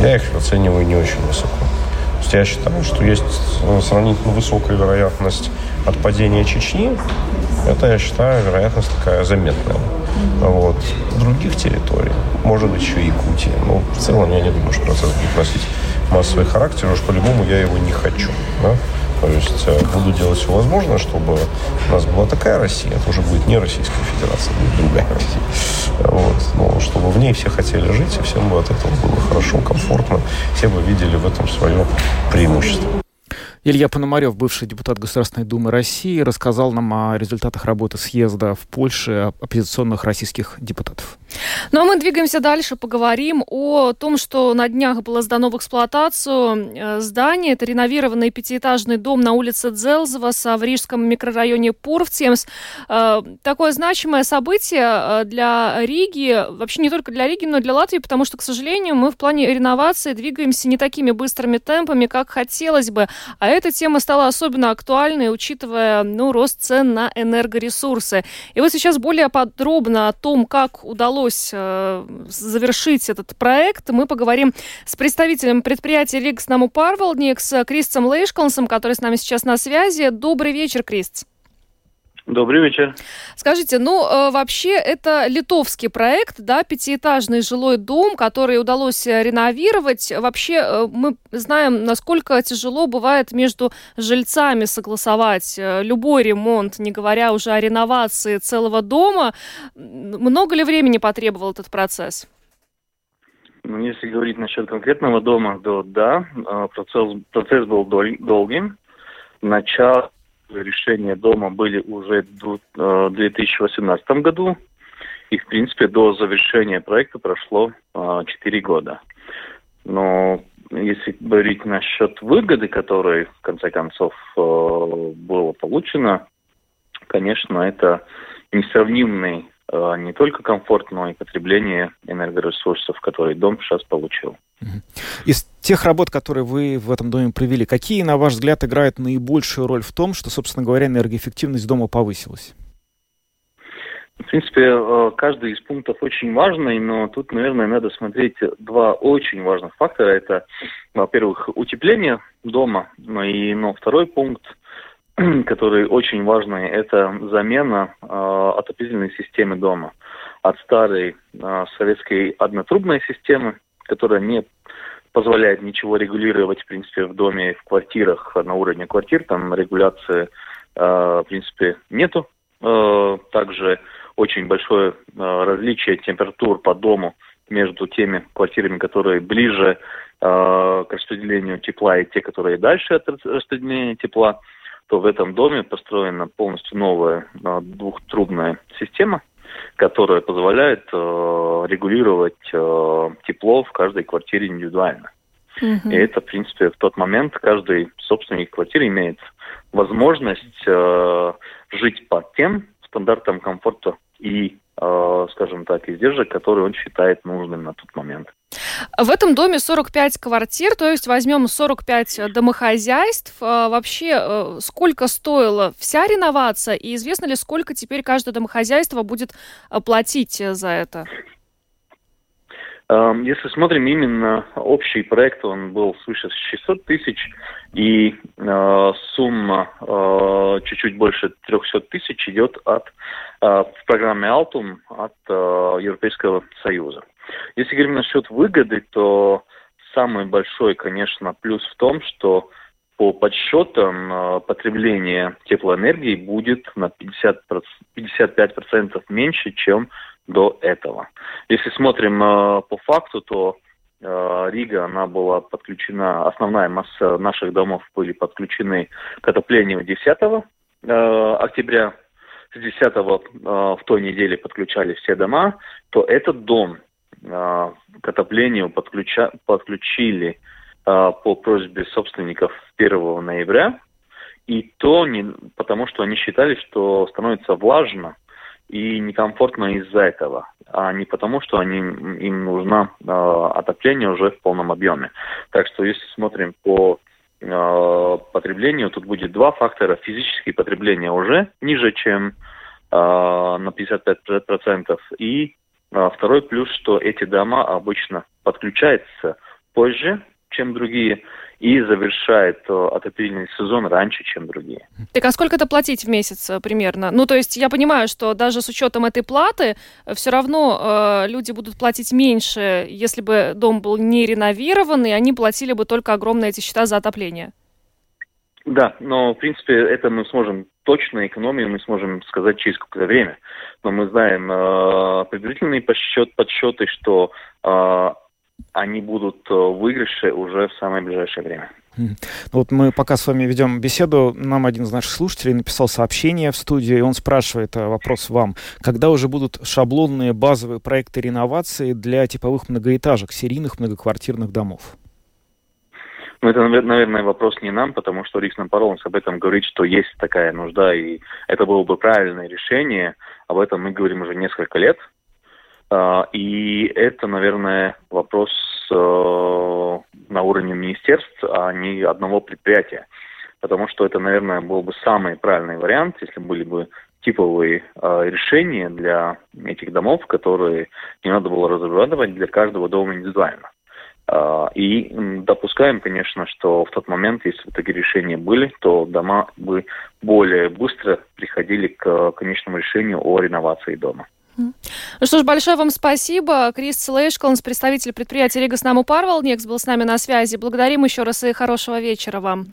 [SPEAKER 6] Я их оцениваю не очень высоко. Я считаю, что есть сравнительно высокая вероятность отпадения Чечни. Это, я считаю, вероятность такая заметная. Вот. Других территорий, может быть, еще и Якутия. Но в целом я не думаю, что процесс будет носить массовый характер. Уж по-любому я его не хочу. Да? То есть э, буду делать все возможное, чтобы у нас была такая Россия, это уже будет не Российская Федерация, будет другая Россия. Вот. Но чтобы в ней все хотели жить, и всем бы от этого было хорошо, комфортно, все бы видели в этом свое преимущество.
[SPEAKER 2] Илья Пономарев, бывший депутат Государственной Думы России, рассказал нам о результатах работы съезда в Польше оппозиционных российских депутатов.
[SPEAKER 1] Ну а мы двигаемся дальше, поговорим о том, что на днях было сдано в эксплуатацию э, здание. Это реновированный пятиэтажный дом на улице Дзелзеваса в рижском микрорайоне Пурвтемс. Э, Такое значимое событие э, для Риги, вообще не только для Риги, но и для Латвии, потому что, к сожалению, мы в плане реновации двигаемся не такими быстрыми темпами, как хотелось бы. А эта тема стала особенно актуальной, учитывая ну, рост цен на энергоресурсы. И вот сейчас более подробно о том, как удалось э, завершить этот проект, мы поговорим с представителем предприятия Лигс Наму Парвалдник, с Кристом Лейшкалнсом, который с нами сейчас на связи. Добрый вечер, Крист.
[SPEAKER 8] Добрый вечер.
[SPEAKER 1] Скажите, ну э, вообще это литовский проект, да, пятиэтажный жилой дом, который удалось э, реновировать. Вообще э, мы знаем, насколько тяжело бывает между жильцами согласовать любой ремонт, не говоря уже о реновации целого дома. Много ли времени потребовал этот процесс?
[SPEAKER 8] Ну, если говорить насчет конкретного дома, то да, процесс, процесс был дол- долгим. Начало решения дома были уже в э, 2018 году. И, в принципе, до завершения проекта прошло э, 4 года. Но если говорить насчет выгоды, которой, в конце концов, э, было получено, конечно, это несравнимый не только комфорт, но и потребление энергоресурсов, которые дом сейчас получил.
[SPEAKER 2] Из тех работ, которые вы в этом доме провели, какие, на ваш взгляд, играют наибольшую роль в том, что, собственно говоря, энергоэффективность дома повысилась?
[SPEAKER 8] В принципе, э, каждый из пунктов очень важный, но тут, наверное, надо смотреть два очень важных фактора. Это, во-первых, утепление дома, ну и но второй пункт, который очень важный, это замена э, отопительной системы дома от старой э, советской однотрубной системы, которая не позволяет ничего регулировать, в принципе, в доме, в квартирах, на уровне квартир, там регуляции, э, в принципе, нету. Э, также очень большое различие температур по дому между теми квартирами, которые ближе к распределению тепла и те, которые дальше от рас- распределения тепла, то в этом доме построена полностью новая двухтрубная система, которая позволяет э, регулировать э, тепло в каждой квартире индивидуально. Угу. И это, в принципе, в тот момент каждый собственник квартиры имеет возможность э, жить по тем стандартам комфорта и, скажем так, издержек, которые он считает нужным на тот момент.
[SPEAKER 1] В этом доме 45 квартир, то есть возьмем 45 домохозяйств. А, вообще, э, сколько стоила вся реновация и известно ли, сколько теперь каждое домохозяйство будет э, платить за это?
[SPEAKER 8] Эм, если смотрим именно общий проект, он был свыше 600 тысяч, и э, сумма э, чуть-чуть больше 300 тысяч идет от э, в программе Altum от э, Европейского Союза. Если говорим насчет выгоды, то самый большой, конечно, плюс в том, что по подсчетам э, потребление теплоэнергии будет на 50, 55% меньше, чем до этого. Если смотрим э, по факту, то Рига, она была подключена, основная масса наших домов были подключены к отоплению 10 э, октября. С 10 э, в той неделе подключали все дома, то этот дом э, к отоплению подключа, подключили э, по просьбе собственников 1 ноября. И то не, потому, что они считали, что становится влажно и некомфортно из-за этого, а не потому, что они, им нужно э, отопление уже в полном объеме. Так что если смотрим по э, потреблению, тут будет два фактора. Физические потребления уже ниже, чем э, на 55%. И э, второй плюс, что эти дома обычно подключаются позже, чем другие, и завершает э, отопительный сезон раньше, чем другие.
[SPEAKER 1] Так а сколько это платить в месяц э, примерно? Ну, то есть я понимаю, что даже с учетом этой платы э, все равно э, люди будут платить меньше, если бы дом был не реновирован, и они платили бы только огромные эти счета за отопление.
[SPEAKER 8] Да, но в принципе это мы сможем точно экономию мы сможем сказать через какое-то время. Но мы знаем э, предварительные подсчет, подсчеты, что э, они будут э, выигрыши уже в самое ближайшее время.
[SPEAKER 2] Ну вот мы пока с вами ведем беседу, нам один из наших слушателей написал сообщение в студию, и он спрашивает э, вопрос вам. Когда уже будут шаблонные базовые проекты реновации для типовых многоэтажек, серийных многоквартирных домов?
[SPEAKER 8] Ну, это, наверное, вопрос не нам, потому что Рикс Пароланс об этом говорит, что есть такая нужда, и это было бы правильное решение. Об этом мы говорим уже несколько лет. А, и это, наверное, вопрос э, на уровне министерств, а не одного предприятия. Потому что это, наверное, был бы самый правильный вариант, если были бы типовые э, решения для этих домов, которые не надо было разрабатывать для каждого дома индивидуально. Uh, и допускаем, конечно, что в тот момент, если бы такие решения были, то дома бы более быстро приходили к конечному решению о реновации дома.
[SPEAKER 1] Ну что ж, большое вам спасибо. Крис Лейшколнс, представитель предприятия Рига Снаму Парвал, Некс был с нами на связи. Благодарим еще раз и хорошего вечера вам.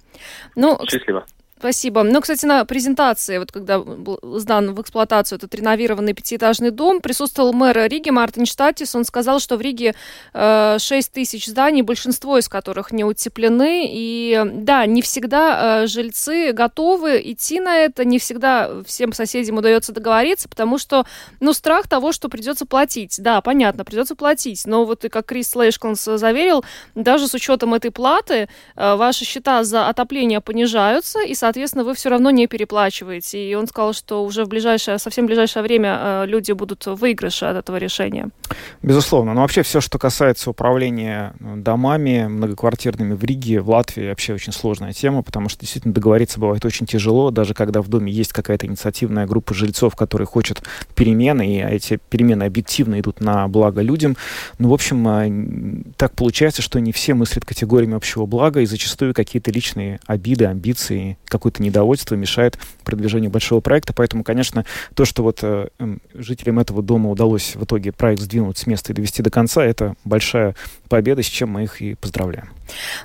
[SPEAKER 8] Ну, Счастливо.
[SPEAKER 1] Спасибо. Ну, кстати, на презентации, вот когда был сдан в эксплуатацию этот реновированный пятиэтажный дом, присутствовал мэр Риги Мартин Штатис. Он сказал, что в Риге э, 6 тысяч зданий, большинство из которых не утеплены. И да, не всегда э, жильцы готовы идти на это, не всегда всем соседям удается договориться, потому что, ну, страх того, что придется платить. Да, понятно, придется платить. Но вот и как Крис Лейшкланс заверил, даже с учетом этой платы э, ваши счета за отопление понижаются, и, соответственно, соответственно, вы все равно не переплачиваете. И он сказал, что уже в ближайшее, совсем ближайшее время э, люди будут в выигрыше от этого решения.
[SPEAKER 2] Безусловно. Но вообще все, что касается управления э, домами многоквартирными в Риге, в Латвии, вообще очень сложная тема, потому что действительно договориться бывает очень тяжело, даже когда в доме есть какая-то инициативная группа жильцов, которые хотят перемены, и эти перемены объективно идут на благо людям. Ну, в общем, э, так получается, что не все мыслят категориями общего блага, и зачастую какие-то личные обиды, амбиции, какое-то недовольство мешает продвижению большого проекта. Поэтому, конечно, то, что вот э, жителям этого дома удалось в итоге проект сдвинуть с места и довести до конца, это большая победа, с чем мы их и поздравляем.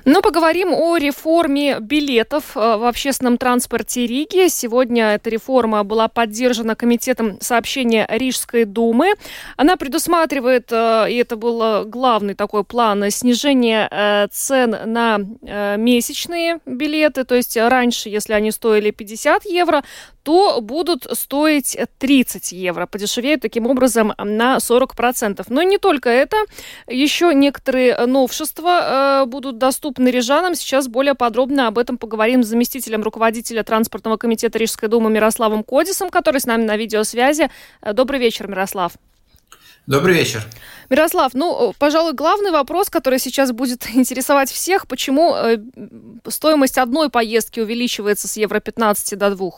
[SPEAKER 1] Ну, поговорим о реформе билетов э, в общественном транспорте Риги. Сегодня эта реформа была поддержана Комитетом сообщения Рижской думы. Она предусматривает, э, и это был главный такой план, снижение э, цен на месячные билеты. То есть раньше, если они стоили 50 евро, то будут стоить 30 евро. Подешевеют таким образом на 40%. Но не только это. Еще некоторые новшества будут будут доступны рижанам. Сейчас более подробно об этом поговорим с заместителем руководителя транспортного комитета Рижской думы Мирославом Кодисом, который с нами на видеосвязи. Добрый вечер, Мирослав.
[SPEAKER 9] Добрый вечер.
[SPEAKER 1] Мирослав, ну, пожалуй, главный вопрос, который сейчас будет интересовать всех, почему э, стоимость одной поездки увеличивается с евро 15 до 2?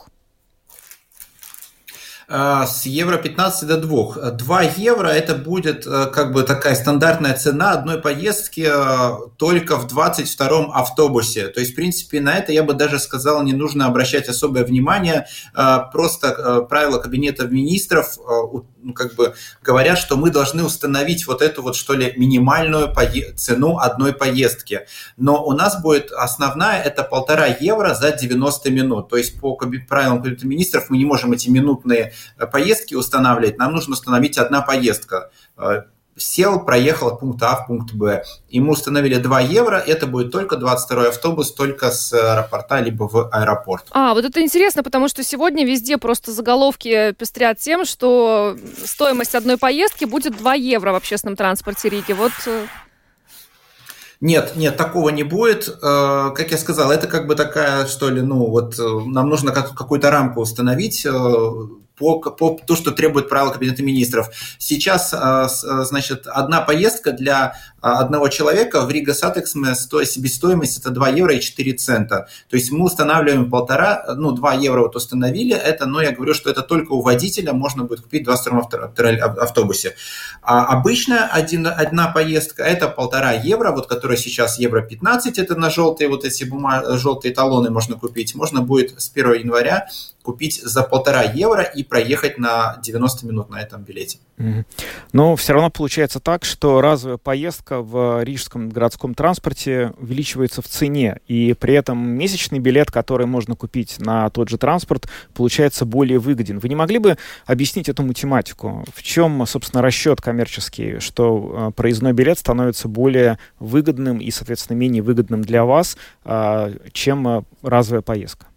[SPEAKER 9] Э, с евро 15 до 2. 2 евро это будет э, как бы такая стандартная цена одной поездки э, только в 22-м автобусе. То есть, в принципе, на это я бы даже сказал, не нужно обращать особое внимание. Просто правила кабинета министров ну, как бы говорят, что мы должны установить вот эту вот, что ли, минимальную цену одной поездки. Но у нас будет основная, это полтора евро за 90 минут. То есть по правилам кабинета министров мы не можем эти минутные Э, поездки устанавливать, нам нужно установить одна поездка э, сел, проехал от пункта А в пункт Б. Ему установили 2 евро, это будет только 22 автобус, только с аэропорта, либо в аэропорт.
[SPEAKER 1] А, вот это интересно, потому что сегодня везде просто заголовки пестрят тем, что стоимость одной поездки будет 2 евро в общественном транспорте Риги. Вот э,
[SPEAKER 9] нет, нет, такого не будет. Как я сказал, это как бы такая, что ли, ну вот нам нужно какую-то рамку установить, по, по то, что требует правила Кабинета министров. Сейчас, а, а, значит, одна поездка для одного человека в Rīgas satiksme себестоимость это 2 евро и 4 цента. То есть мы устанавливаем полтора, ну 2 евро вот установили, это, но я говорю, что это только у водителя можно будет купить в 22 автобусе. А обычно один, одна поездка это полтора евро, вот которая сейчас евро 15, это на желтые вот эти бумаг, желтые талоны можно купить. Можно будет с 1 января купить за полтора евро и проехать на 90 минут на этом билете.
[SPEAKER 2] Но все равно получается так, что разовая поездка в рижском городском транспорте увеличивается в цене, и при этом месячный билет, который можно купить на тот же транспорт, получается более выгоден. Вы не могли бы объяснить эту математику? В чем, собственно, расчет коммерческий, что э, проездной билет становится более выгодным и, соответственно, менее выгодным для вас, э, чем э, разовая поездка?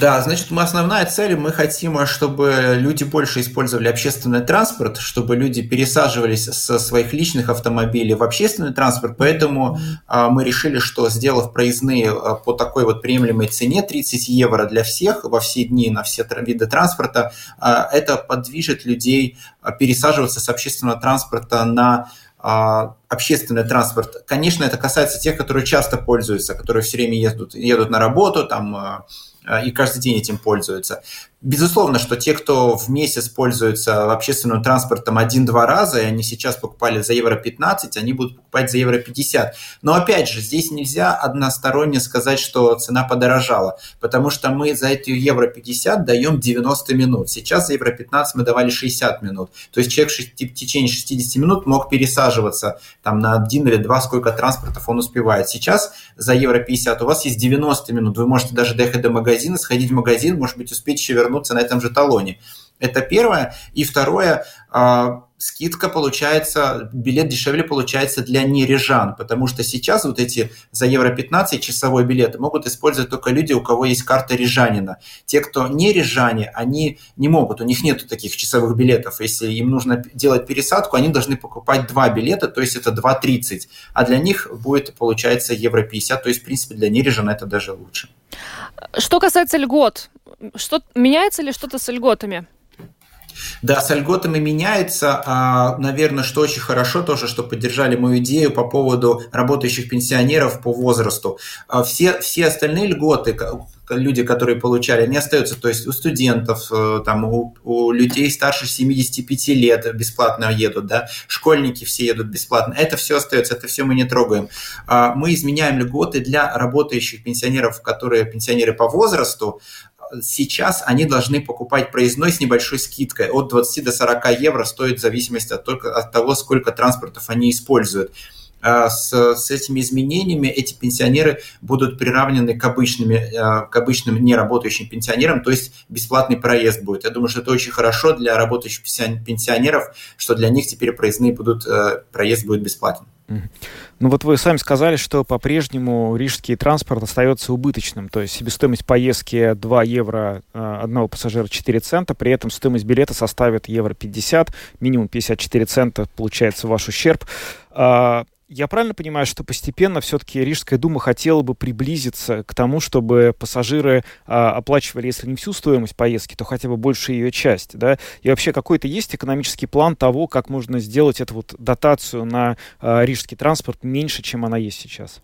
[SPEAKER 9] Да, значит, мы основная цель, мы хотим, чтобы люди больше использовали общественный транспорт, чтобы люди пересаживались со своих личных автомобилей в общественный транспорт, поэтому а, мы решили, что сделав проездные а, по такой вот приемлемой цене 30 евро для всех во все дни на все виды транспорта, а, это подвижет людей а, пересаживаться с общественного транспорта на а, общественный транспорт. Конечно, это касается тех, которые часто пользуются, которые все время едут, едут на работу, там а, а, и каждый день этим пользуются. Безусловно, что те, кто в месяц пользуются общественным транспортом один-два раза, и они сейчас покупали за евро 15, они будут покупать за евро 50. Но опять же, здесь нельзя односторонне сказать, что цена подорожала, потому что мы за эти евро 50 даем 90 минут. Сейчас за евро 15 мы давали 60 минут. То есть человек в течение 60 минут мог пересаживаться там, на один или два, сколько транспортов он успевает. Сейчас за евро 50 у вас есть 90 минут. Вы можете даже доехать до магазина, сходить в магазин, может быть, успеть еще вернуться вернуться на этом же талоне. Это первое. И второе, а, скидка получается, билет дешевле получается для нережан, потому что сейчас вот эти за евро 15 часовой билеты могут использовать только люди, у кого есть карта рижанина. Те, кто не рижане, они не могут, у них нету таких часовых билетов. Если им нужно делать пересадку, они должны покупать два билета, то есть это 2,30, а для них будет, получается, евро 50, то есть, в принципе, для нережан это даже лучше.
[SPEAKER 1] Что касается льгот, что, меняется ли что-то с льготами?
[SPEAKER 9] Да, с льготами меняется. А, наверное, что очень хорошо тоже, что поддержали мою идею по поводу работающих пенсионеров по возрасту. А, все, все остальные льготы, люди, которые получали, они остаются. То есть у студентов, э, там, у, у людей старше 75 лет бесплатно едут, да, школьники все едут бесплатно. Это все остается, это все мы не трогаем. А, мы изменяем льготы для работающих пенсионеров, которые пенсионеры по возрасту, сейчас они должны покупать проездной с небольшой скидкой. От 20 до 40 евро стоит в зависимости от, только, от того, сколько транспортов они используют. А с, с этими изменениями эти пенсионеры будут приравнены к, обычными, э, к обычным неработающим пенсионерам, то есть бесплатный проезд будет. Я думаю, что это очень хорошо для работающих пенсионеров, что для них теперь проездные будут, э, проезд будет бесплатен.
[SPEAKER 2] Ну вот вы сами сказали, что по-прежнему рижский транспорт остается убыточным, то есть себестоимость поездки 2 евро э, одного пассажира 4 цента, при этом стоимость билета составит евро 50, минимум 54 цента получается ваш ущерб. Я правильно понимаю, что постепенно все-таки Рижская дума хотела бы приблизиться к тому, чтобы пассажиры а, оплачивали, если не всю стоимость поездки, то хотя бы большую ее часть, да? И вообще какой-то есть экономический план того, как можно сделать эту вот дотацию на а, рижский транспорт меньше, чем она есть сейчас?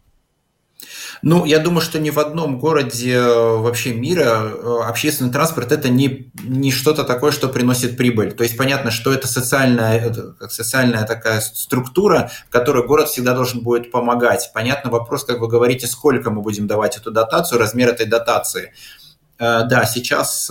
[SPEAKER 9] Ну, я думаю, что ни в одном городе э, вообще мира э, общественный транспорт это не, не что-то такое, что приносит прибыль. То есть понятно, что это социальная, это социальная такая структура, которой город всегда должен будет помогать. Понятно вопрос, как вы говорите, сколько мы будем давать эту дотацию, размер этой дотации. Э, да, сейчас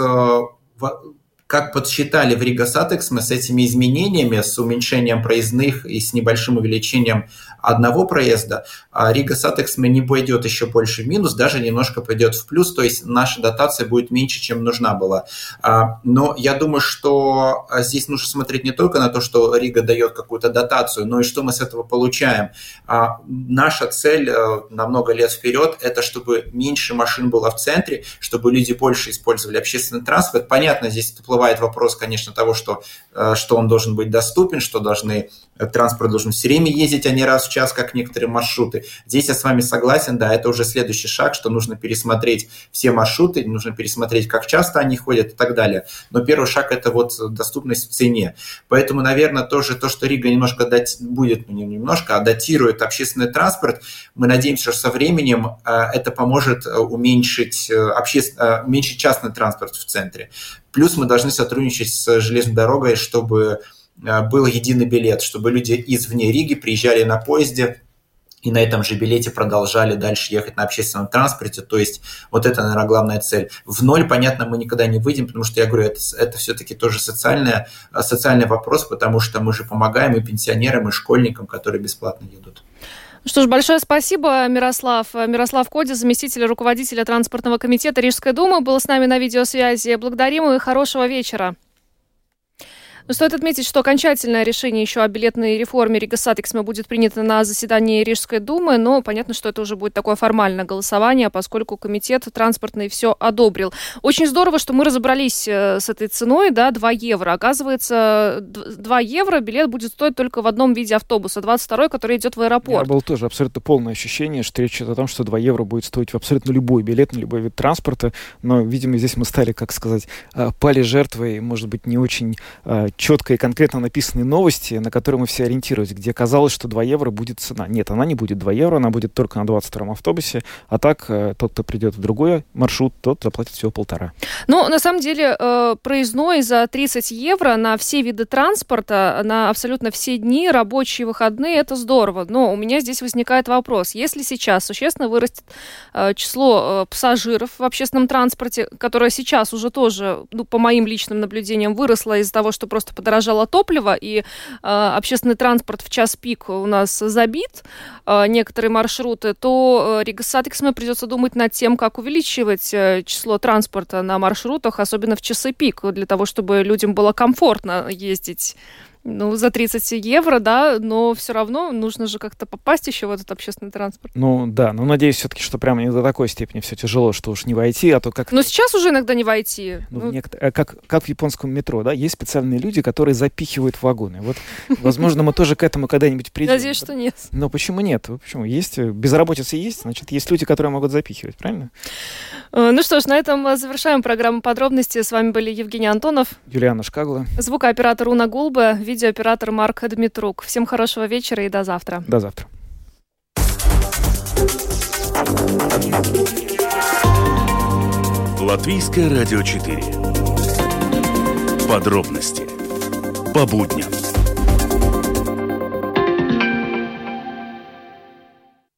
[SPEAKER 9] как подсчитали в Рига Сатекс, мы с этими изменениями, с уменьшением проездных и с небольшим увеличением одного проезда, а Rīgas satiksme не пойдет еще больше в минус, даже немножко пойдет в плюс, то есть наша дотация будет меньше, чем нужна была. А, но я думаю, что а, здесь нужно смотреть не только на то, что Рига дает какую-то дотацию, но и что мы с этого получаем. Наша цель на много лет вперед – это чтобы меньше машин было в центре, чтобы люди больше использовали общественный транспорт. Понятно, здесь всплывает вопрос, конечно, того, что, э, что он должен быть доступен, что должны, э, транспорт должен все время ездить, а не раз в час, как некоторые маршруты. Здесь я с вами согласен, да, это уже следующий шаг, что нужно пересмотреть все маршруты, нужно пересмотреть, как часто они ходят и так далее. Но первый шаг – это вот доступность в цене. Поэтому, наверное, тоже то, что Рига немножко дать, будет, ну не немножко, а датирует общественный транспорт, мы надеемся, что со временем э, это поможет уменьшить, обществен... уменьшить частный транспорт в центре. Плюс мы должны сотрудничать с железной дорогой, чтобы Э, был единый билет, чтобы люди извне Риги приезжали на поезде, и на этом же билете продолжали дальше ехать на общественном транспорте. То есть вот это, наверное, главная цель. В ноль, понятно, мы никогда не выйдем, потому что, я говорю, это, это все-таки тоже социальная, э, социальный вопрос, потому что мы же помогаем и пенсионерам, и школьникам, которые бесплатно едут.
[SPEAKER 1] Что ж, большое спасибо, Мирослав. Мирослав Коди, заместитель руководителя транспортного комитета Рижской думы, был с нами на видеосвязи. Благодарим и хорошего вечера. Но стоит отметить, что окончательное решение еще о билетной реформе Rīgas satiksme будет принято на заседании Рижской думы, но понятно, что это уже будет такое формальное голосование, поскольку комитет транспортный все одобрил. Очень здорово, что мы разобрались э, с этой ценой, да, 2 евро. Оказывается, 2 евро билет будет стоить только в одном виде автобуса, 22 который идет в аэропорт.
[SPEAKER 2] Я был тоже абсолютно полное ощущение, что речь идет о том, что 2 евро будет стоить в абсолютно любой билет на любой вид транспорта, но, видимо, здесь мы стали, как сказать, э, пали жертвой, может быть, не очень э, четко и конкретно написанные новости, на которые мы все ориентировались, где казалось, что 2 евро будет цена. Нет, она не будет 2 евро, она будет только на 22-м автобусе, а так э, тот, кто придет в другой маршрут, тот заплатит всего полтора.
[SPEAKER 1] Ну, на самом деле, э, проездной за 30 евро на все виды транспорта, на абсолютно все дни, рабочие выходные, это здорово. Но у меня здесь возникает вопрос. Если сейчас существенно вырастет э, число пассажиров в общественном транспорте, которое сейчас уже тоже, ну, по моим личным наблюдениям, выросло из-за того, что просто просто подорожало топливо, и э, общественный транспорт в час пик у нас забит, э, некоторые маршруты, то э, Satiksme придется думать над тем, как увеличивать э, число транспорта на маршрутах, особенно в часы пик, для того, чтобы людям было комфортно ездить ну, за 30 евро, да, но все равно нужно же как-то попасть еще в этот общественный транспорт.
[SPEAKER 2] Ну, да, но надеюсь все-таки, что прямо не до такой степени все тяжело, что уж не войти, а то как...
[SPEAKER 1] Но сейчас уже иногда не войти.
[SPEAKER 2] Ну, ну... Некотор... Э, как, как в японском метро, да, есть специальные люди, которые запихивают вагоны. Вот, возможно, мы тоже к этому когда-нибудь придем.
[SPEAKER 1] Надеюсь, что нет.
[SPEAKER 2] Но почему нет? Почему? Есть, э, безработица есть, значит, есть люди, которые могут запихивать, правильно?
[SPEAKER 1] Э, ну что ж, на этом завершаем программу подробности. С вами были Евгений Антонов,
[SPEAKER 2] Юлиана Шкагла,
[SPEAKER 1] звукооператор Уна Гулба, видеооператор Марк Дмитрук. Всем хорошего вечера и до завтра.
[SPEAKER 2] До завтра.
[SPEAKER 3] Латвийское радио 4. Подробности по будням.